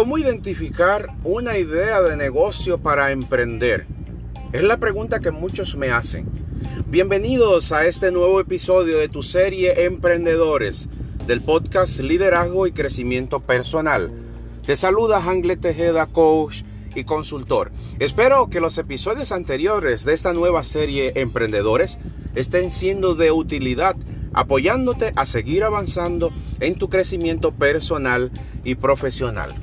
¿Cómo identificar una idea de negocio para emprender? Es la pregunta que muchos me hacen. Bienvenidos a este nuevo episodio de tu serie Emprendedores del podcast Liderazgo y Crecimiento Personal. Te saluda Angle Tejeda, coach y consultor. Espero que los episodios anteriores de esta nueva serie Emprendedores estén siendo de utilidad apoyándote a seguir avanzando en tu crecimiento personal y profesional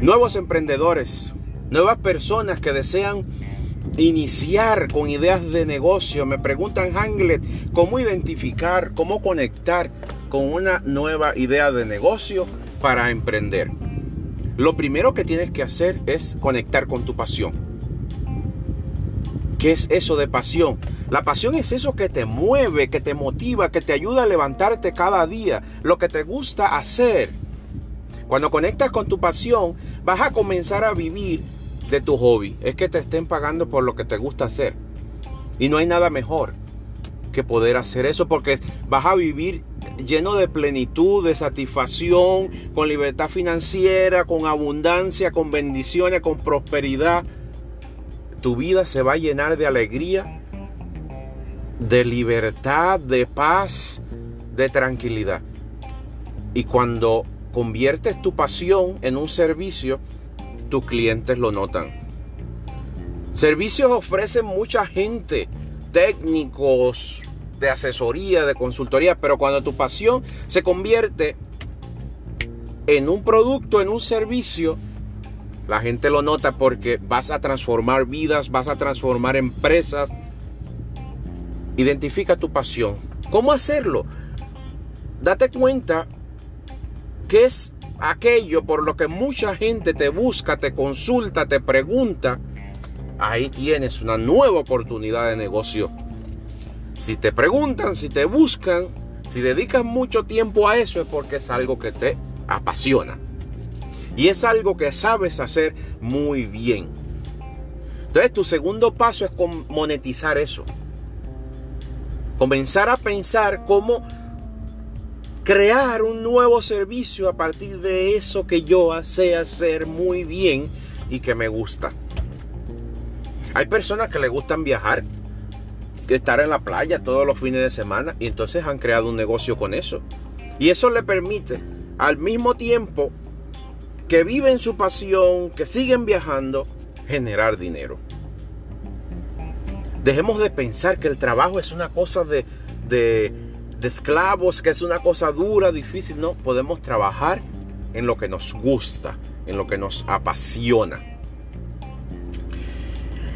nuevos emprendedores, nuevas personas que desean iniciar con ideas de negocio. Me preguntan, Hanglet, cómo identificar, cómo conectar con una nueva idea de negocio para emprender. Lo primero que tienes que hacer es conectar con tu pasión. ¿Qué es eso de pasión? La pasión es eso que te mueve, que te motiva, que te ayuda a levantarte cada día, lo que te gusta hacer. Cuando conectas con tu pasión, vas a comenzar a vivir de tu hobby. Es que te estén pagando por lo que te gusta hacer. Y no hay nada mejor que poder hacer eso porque vas a vivir lleno de plenitud, de satisfacción, con libertad financiera, con abundancia, con bendiciones, con prosperidad. Tu vida se va a llenar de alegría, de libertad, de paz, de tranquilidad. Y cuando conviertes tu pasión en un servicio, tus clientes lo notan. Servicios ofrecen mucha gente, técnicos de asesoría, de consultoría, pero cuando tu pasión se convierte en un producto, en un servicio, la gente lo nota porque vas a transformar vidas, vas a transformar empresas. Identifica tu pasión. ¿Cómo hacerlo? Date cuenta ¿Qué es aquello por lo que mucha gente te busca, te consulta, te pregunta? Ahí tienes una nueva oportunidad de negocio. Si te preguntan, si te buscan, si dedicas mucho tiempo a eso es porque es algo que te apasiona. Y es algo que sabes hacer muy bien. Entonces tu segundo paso es monetizar eso. Comenzar a pensar cómo crear un nuevo servicio a partir de eso que yo sé hacer muy bien y que me gusta. Hay personas que les gustan viajar, que estar en la playa todos los fines de semana y entonces han creado un negocio con eso. Y eso le permite al mismo tiempo que viven su pasión, que siguen viajando, generar dinero. Dejemos de pensar que el trabajo es una cosa de, de de esclavos, que es una cosa dura, difícil. No, podemos trabajar en lo que nos gusta, en lo que nos apasiona.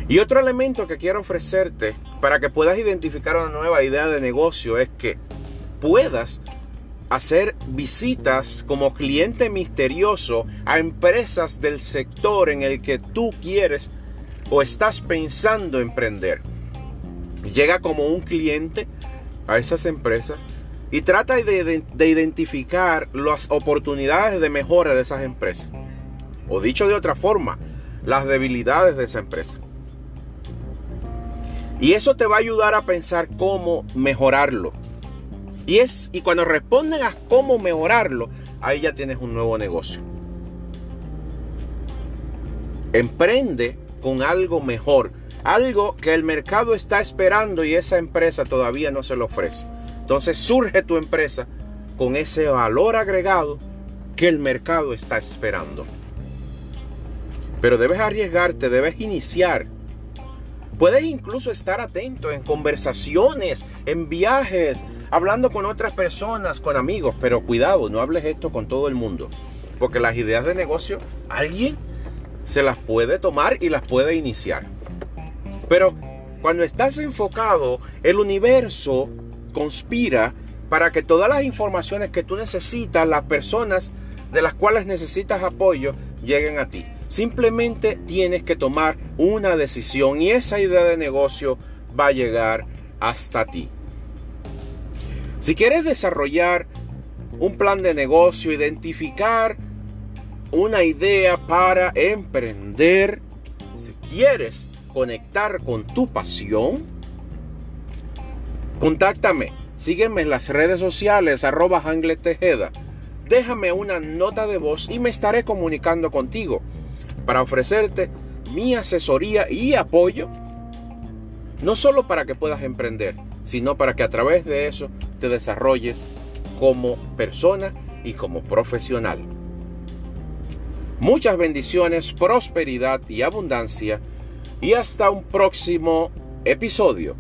Y otro elemento que quiero ofrecerte para que puedas identificar una nueva idea de negocio es que puedas hacer visitas como cliente misterioso a empresas del sector en el que tú quieres o estás pensando emprender. Llega como un cliente a esas empresas y trata de, identificar las oportunidades de mejora de esas empresas. O dicho de otra forma, las debilidades de esa empresa. Y eso te va a ayudar a pensar cómo mejorarlo. Y, es, y cuando responden a cómo mejorarlo, ahí ya tienes un nuevo negocio. Emprende con algo mejor algo que el mercado está esperando y esa empresa todavía no se lo ofrece. Entonces surge tu empresa con ese valor agregado que el mercado está esperando. Pero debes arriesgarte, debes iniciar. Puedes incluso estar atento en conversaciones, en viajes, hablando con otras personas, con amigos, pero cuidado, no hables esto con todo el mundo, porque las ideas de negocio alguien se las puede tomar y las puede iniciar. Pero cuando estás enfocado, el universo conspira para que todas las informaciones que tú necesitas, las personas de las cuales necesitas apoyo, lleguen a ti. Simplemente tienes que tomar una decisión y esa idea de negocio va a llegar hasta ti. Si quieres desarrollar un plan de negocio, identificar una idea para emprender, si quieres conectar con tu pasión, contáctame. Sígueme en las redes sociales arroba Tejeda. déjame una nota de voz y me estaré comunicando contigo para ofrecerte mi asesoría y apoyo, no solo para que puedas emprender, sino para que a través de eso te desarrolles como persona y como profesional. Muchas bendiciones, prosperidad y abundancia y hasta un próximo episodio.